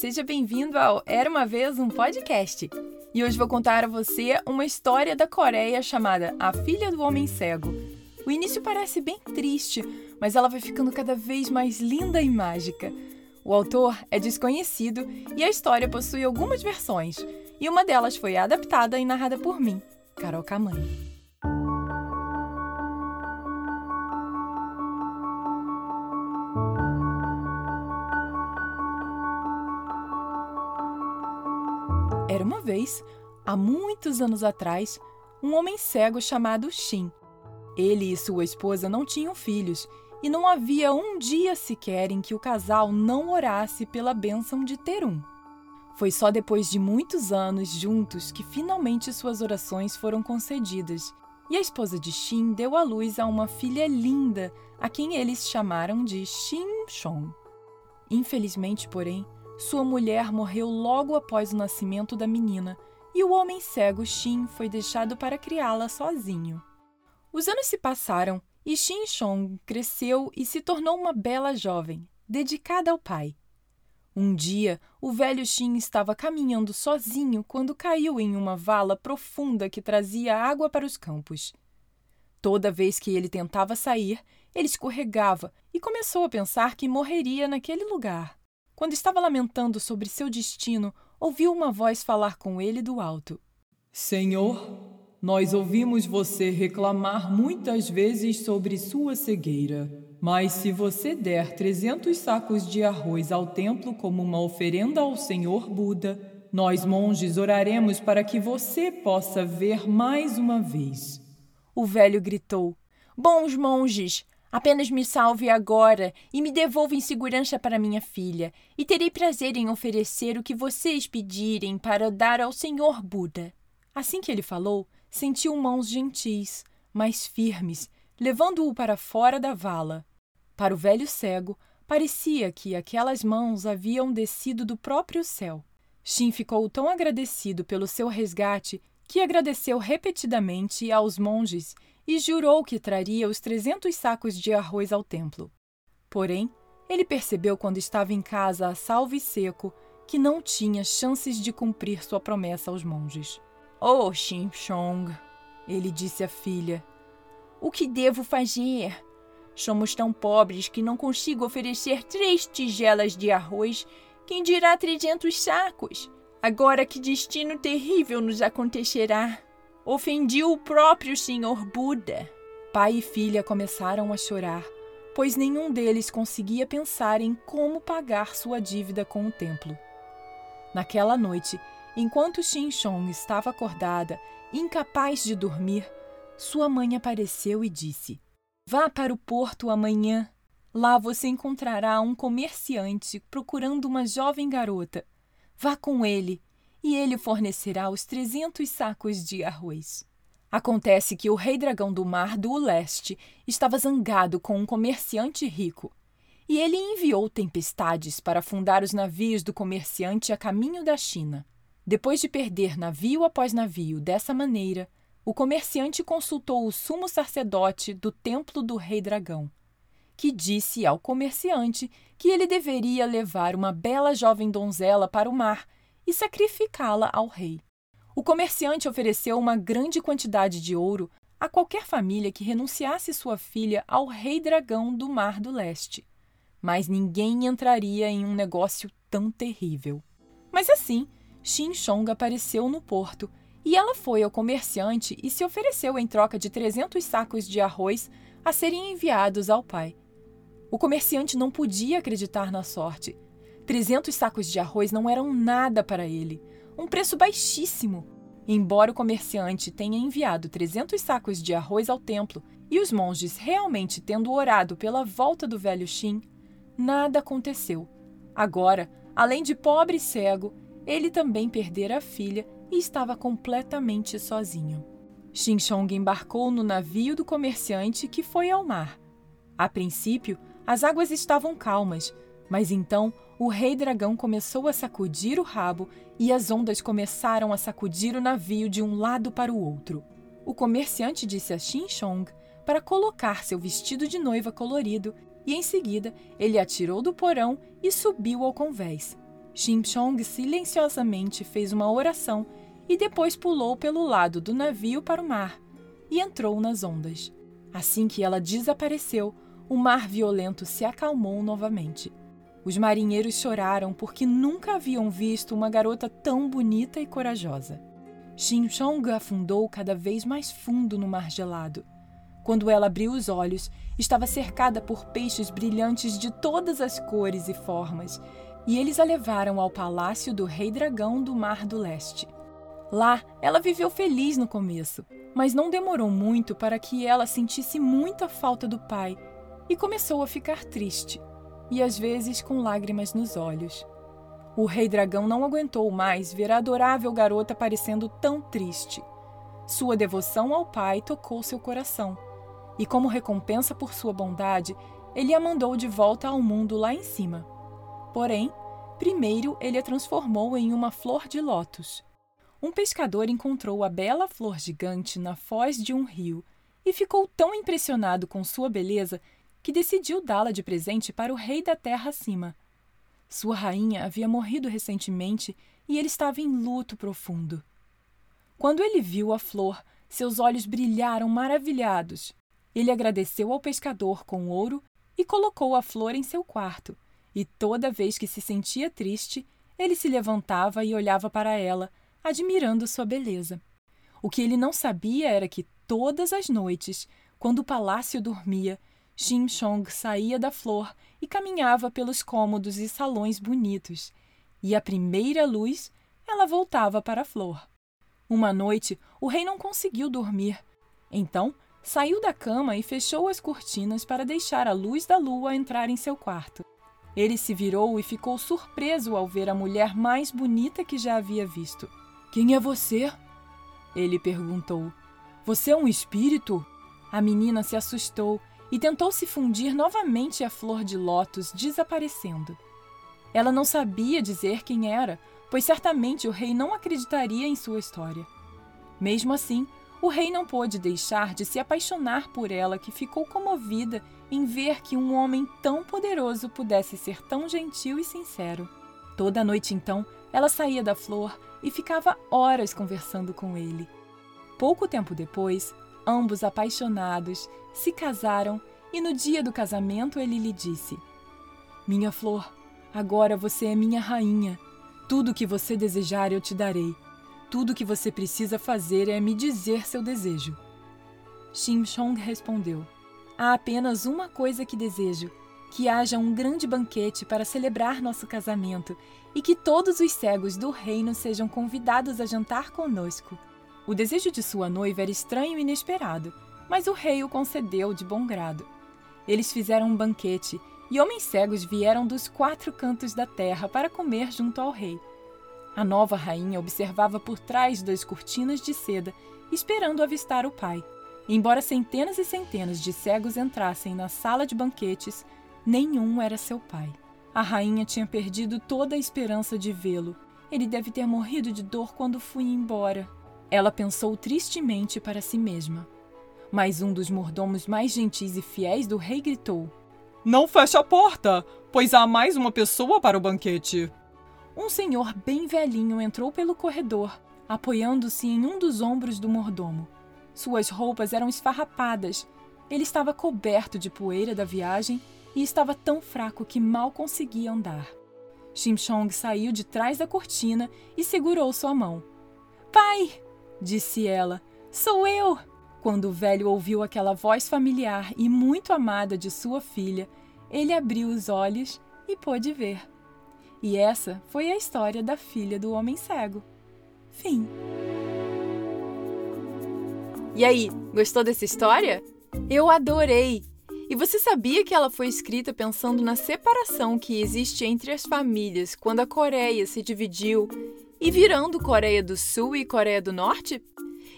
seja bem-vindo ao Era uma Vez um Podcast. E hoje vou contar a você uma história da Coreia chamada A Filha do Homem Cego. O início parece bem triste, mas ela vai ficando cada vez mais linda e mágica. O autor é desconhecido e a história possui algumas versões, e uma delas foi adaptada e narrada por mim, Carol Camanho. Era uma vez, há muitos anos atrás, um homem cego chamado Shin. Ele e sua esposa não tinham filhos e não havia um dia sequer em que o casal não orasse pela bênção de ter um. Foi só depois de muitos anos juntos que finalmente suas orações foram concedidas e a esposa de Shin deu à luz a uma filha linda, a quem eles chamaram de Shin Chong. Infelizmente, porém, sua mulher morreu logo após o nascimento da menina e o homem cego Shin foi deixado para criá-la sozinho. Os anos se passaram e Shin Chong cresceu e se tornou uma bela jovem, dedicada ao pai. Um dia, o velho Shin estava caminhando sozinho quando caiu em uma vala profunda que trazia água para os campos. Toda vez que ele tentava sair, ele escorregava e começou a pensar que morreria naquele lugar. Quando estava lamentando sobre seu destino, ouviu uma voz falar com ele do alto: Senhor, nós ouvimos você reclamar muitas vezes sobre sua cegueira. Mas se você der trezentos sacos de arroz ao templo como uma oferenda ao Senhor Buda, nós monges oraremos para que você possa ver mais uma vez. O velho gritou: Bons monges, Apenas me salve agora e me devolva em segurança para minha filha, e terei prazer em oferecer o que vocês pedirem para dar ao Senhor Buda. Assim que ele falou, sentiu mãos gentis, mas firmes, levando-o para fora da vala. Para o velho cego, parecia que aquelas mãos haviam descido do próprio céu. Shin ficou tão agradecido pelo seu resgate que agradeceu repetidamente aos monges e jurou que traria os trezentos sacos de arroz ao templo. Porém, ele percebeu quando estava em casa a salvo e seco que não tinha chances de cumprir sua promessa aos monges. Oh, Chong, ele disse à filha, o que devo fazer? Somos tão pobres que não consigo oferecer três tigelas de arroz, quem dirá trezentos sacos? Agora que destino terrível nos acontecerá! Ofendiu o próprio Senhor Buda. Pai e filha começaram a chorar, pois nenhum deles conseguia pensar em como pagar sua dívida com o templo. Naquela noite, enquanto Xinchong estava acordada, incapaz de dormir, sua mãe apareceu e disse: Vá para o porto amanhã. Lá você encontrará um comerciante procurando uma jovem garota. Vá com ele e ele fornecerá os trezentos sacos de arroz. Acontece que o rei dragão do mar do leste estava zangado com um comerciante rico, e ele enviou tempestades para afundar os navios do comerciante a caminho da China. Depois de perder navio após navio dessa maneira, o comerciante consultou o sumo sacerdote do templo do rei dragão, que disse ao comerciante que ele deveria levar uma bela jovem donzela para o mar e sacrificá-la ao rei. O comerciante ofereceu uma grande quantidade de ouro a qualquer família que renunciasse sua filha ao rei dragão do Mar do Leste. Mas ninguém entraria em um negócio tão terrível. Mas assim, Xin Chong apareceu no porto e ela foi ao comerciante e se ofereceu em troca de 300 sacos de arroz a serem enviados ao pai. O comerciante não podia acreditar na sorte 300 sacos de arroz não eram nada para ele, um preço baixíssimo. Embora o comerciante tenha enviado 300 sacos de arroz ao templo e os monges realmente tendo orado pela volta do velho Shin, nada aconteceu. Agora, além de pobre e cego, ele também perdera a filha e estava completamente sozinho. Xinchong embarcou no navio do comerciante que foi ao mar. A princípio, as águas estavam calmas, mas então o rei dragão começou a sacudir o rabo e as ondas começaram a sacudir o navio de um lado para o outro. O comerciante disse a Xinchong para colocar seu vestido de noiva colorido e em seguida ele atirou do porão e subiu ao convés. Shimshong silenciosamente fez uma oração e depois pulou pelo lado do navio para o mar e entrou nas ondas. Assim que ela desapareceu, o mar violento se acalmou novamente. Os marinheiros choraram porque nunca haviam visto uma garota tão bonita e corajosa. Shimshong afundou cada vez mais fundo no mar gelado. Quando ela abriu os olhos, estava cercada por peixes brilhantes de todas as cores e formas, e eles a levaram ao palácio do Rei Dragão do Mar do Leste. Lá, ela viveu feliz no começo, mas não demorou muito para que ela sentisse muita falta do pai e começou a ficar triste, e às vezes com lágrimas nos olhos. O rei dragão não aguentou mais ver a adorável garota parecendo tão triste. Sua devoção ao pai tocou seu coração, e como recompensa por sua bondade, ele a mandou de volta ao mundo lá em cima. Porém, primeiro ele a transformou em uma flor de lótus um pescador encontrou a bela flor gigante na foz de um rio e ficou tão impressionado com sua beleza que decidiu dá-la de presente para o rei da terra acima. Sua rainha havia morrido recentemente e ele estava em luto profundo. Quando ele viu a flor, seus olhos brilharam maravilhados. Ele agradeceu ao pescador com ouro e colocou a flor em seu quarto. E toda vez que se sentia triste, ele se levantava e olhava para ela, admirando sua beleza. O que ele não sabia era que todas as noites, quando o palácio dormia, Shim Chong saía da flor e caminhava pelos cômodos e salões bonitos, e à primeira luz ela voltava para a flor. Uma noite, o rei não conseguiu dormir. Então, saiu da cama e fechou as cortinas para deixar a luz da lua entrar em seu quarto. Ele se virou e ficou surpreso ao ver a mulher mais bonita que já havia visto. Quem é você? Ele perguntou. Você é um espírito? A menina se assustou e tentou se fundir novamente à flor de lótus, desaparecendo. Ela não sabia dizer quem era, pois certamente o rei não acreditaria em sua história. Mesmo assim, o rei não pôde deixar de se apaixonar por ela, que ficou comovida em ver que um homem tão poderoso pudesse ser tão gentil e sincero. Toda noite, então, ela saía da flor e ficava horas conversando com ele. Pouco tempo depois, ambos apaixonados se casaram e no dia do casamento ele lhe disse: Minha flor, agora você é minha rainha. Tudo o que você desejar eu te darei. Tudo o que você precisa fazer é me dizer seu desejo. Shimshong respondeu: Há apenas uma coisa que desejo: que haja um grande banquete para celebrar nosso casamento e que todos os cegos do reino sejam convidados a jantar conosco. O desejo de sua noiva era estranho e inesperado, mas o rei o concedeu de bom grado. Eles fizeram um banquete e homens cegos vieram dos quatro cantos da terra para comer junto ao rei. A nova rainha observava por trás das cortinas de seda, esperando avistar o pai. Embora centenas e centenas de cegos entrassem na sala de banquetes, nenhum era seu pai. A rainha tinha perdido toda a esperança de vê-lo. Ele deve ter morrido de dor quando fui embora. Ela pensou tristemente para si mesma. Mas um dos mordomos mais gentis e fiéis do rei gritou: Não feche a porta, pois há mais uma pessoa para o banquete. Um senhor bem velhinho entrou pelo corredor, apoiando-se em um dos ombros do mordomo. Suas roupas eram esfarrapadas. Ele estava coberto de poeira da viagem e estava tão fraco que mal conseguia andar. Shimshong saiu de trás da cortina e segurou sua mão. Pai! Disse ela. Sou eu! Quando o velho ouviu aquela voz familiar e muito amada de sua filha, ele abriu os olhos e pôde ver. E essa foi a história da filha do homem cego. Fim. E aí, gostou dessa história? Eu adorei! E você sabia que ela foi escrita pensando na separação que existe entre as famílias quando a Coreia se dividiu e virando Coreia do Sul e Coreia do Norte?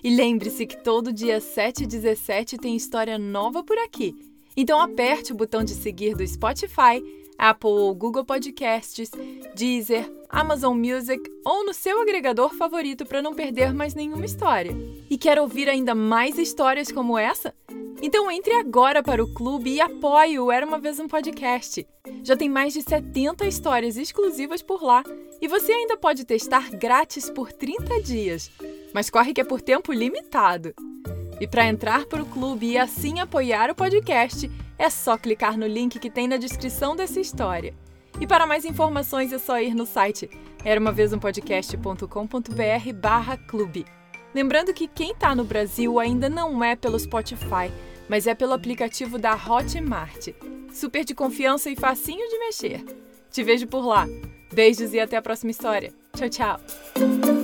E lembre-se que todo dia 7 e 17 tem história nova por aqui. Então aperte o botão de seguir do Spotify, Apple ou Google Podcasts, Deezer, Amazon Music ou no seu agregador favorito para não perder mais nenhuma história. E quer ouvir ainda mais histórias como essa? Então entre agora para o clube e apoie o Era Uma Vez Um Podcast. Já tem mais de 70 histórias exclusivas por lá E você ainda pode testar grátis por 30 dias, mas corre que é por tempo limitado. E para entrar para o clube e assim apoiar o podcast, é só clicar no link que tem na descrição dessa história. E para mais informações é só ir no site era uma vez um podcast.com.br barra clube. Lembrando que quem está no Brasil ainda não é pelo Spotify, mas é pelo aplicativo da Hotmart. Super de confiança e facinho de mexer. Te vejo por lá. Beijos e até a próxima história. Tchau, tchau.